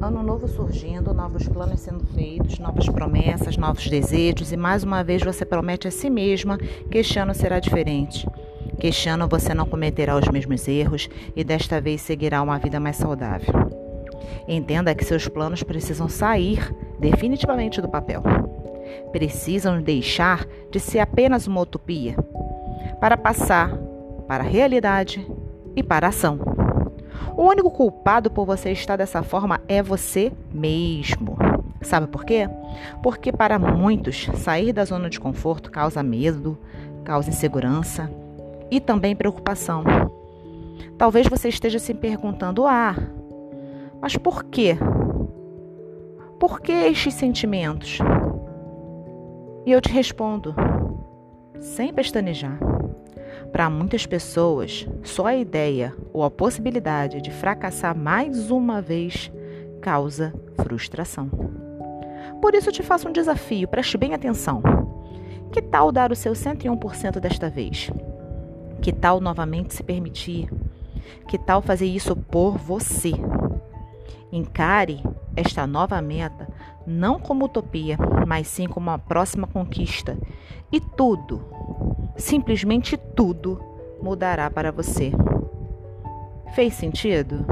Ano novo surgindo, novos planos sendo feitos, novas promessas, novos desejos, e mais uma vez você promete a si mesma que este ano será diferente. Que este ano você não cometerá os mesmos erros e desta vez seguirá uma vida mais saudável. Entenda que seus planos precisam sair definitivamente do papel. Precisam deixar de ser apenas uma utopia para passar para a realidade e para a ação. O único culpado por você estar dessa forma é você mesmo. Sabe por quê? Porque para muitos, sair da zona de conforto causa medo, causa insegurança e também preocupação. Talvez você esteja se perguntando: ah, mas por quê? Por que estes sentimentos? E eu te respondo, sem pestanejar. Para muitas pessoas, só a ideia ou a possibilidade de fracassar mais uma vez causa frustração. Por isso, eu te faço um desafio, preste bem atenção. Que tal dar o seu 101% desta vez? Que tal novamente se permitir? Que tal fazer isso por você? Encare esta nova meta não como utopia, mas sim como uma próxima conquista. E tudo, simplesmente tudo mudará para você. Fez sentido?